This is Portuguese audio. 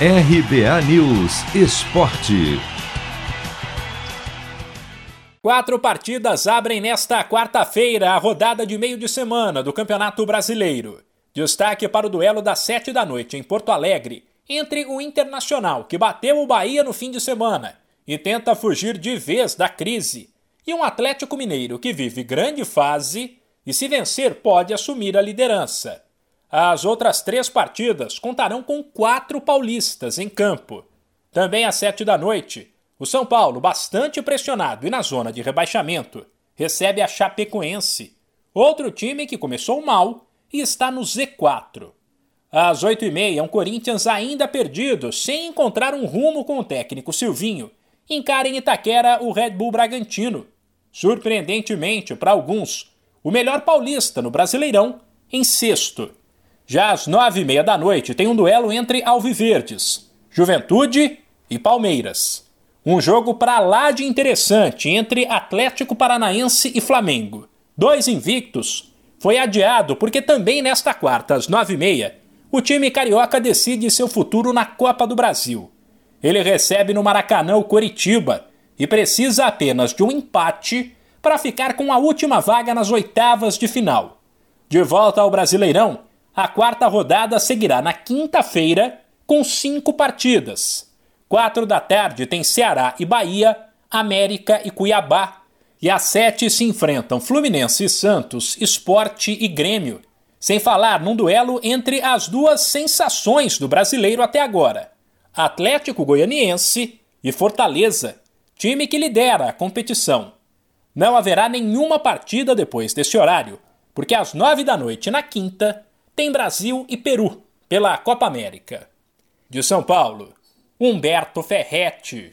RBA News Esporte. Quatro partidas abrem nesta quarta-feira a rodada de meio de semana do Campeonato Brasileiro. Destaque para o duelo das sete da noite em Porto Alegre, entre o Internacional, que bateu o Bahia no fim de semana e tenta fugir de vez da crise, e um Atlético Mineiro que vive grande fase e, se vencer, pode assumir a liderança. As outras três partidas contarão com quatro paulistas em campo. Também às sete da noite, o São Paulo, bastante pressionado e na zona de rebaixamento, recebe a Chapecoense, outro time que começou mal e está no Z4. Às oito e meia, um Corinthians ainda perdido, sem encontrar um rumo com o técnico Silvinho, encara em Itaquera o Red Bull Bragantino. Surpreendentemente, para alguns, o melhor paulista no Brasileirão, em sexto. Já às nove e meia da noite tem um duelo entre Alviverdes, Juventude e Palmeiras. Um jogo para lá de interessante entre Atlético Paranaense e Flamengo. Dois invictos. Foi adiado porque também nesta quarta, às nove e meia, o time carioca decide seu futuro na Copa do Brasil. Ele recebe no Maracanã o Coritiba e precisa apenas de um empate para ficar com a última vaga nas oitavas de final. De volta ao Brasileirão, a quarta rodada seguirá na quinta-feira com cinco partidas. Quatro da tarde tem Ceará e Bahia, América e Cuiabá. E às sete se enfrentam Fluminense e Santos, Esporte e Grêmio. Sem falar num duelo entre as duas sensações do brasileiro até agora: Atlético Goianiense e Fortaleza, time que lidera a competição. Não haverá nenhuma partida depois desse horário, porque às nove da noite na quinta tem Brasil e Peru pela Copa América. De São Paulo, Humberto Ferretti.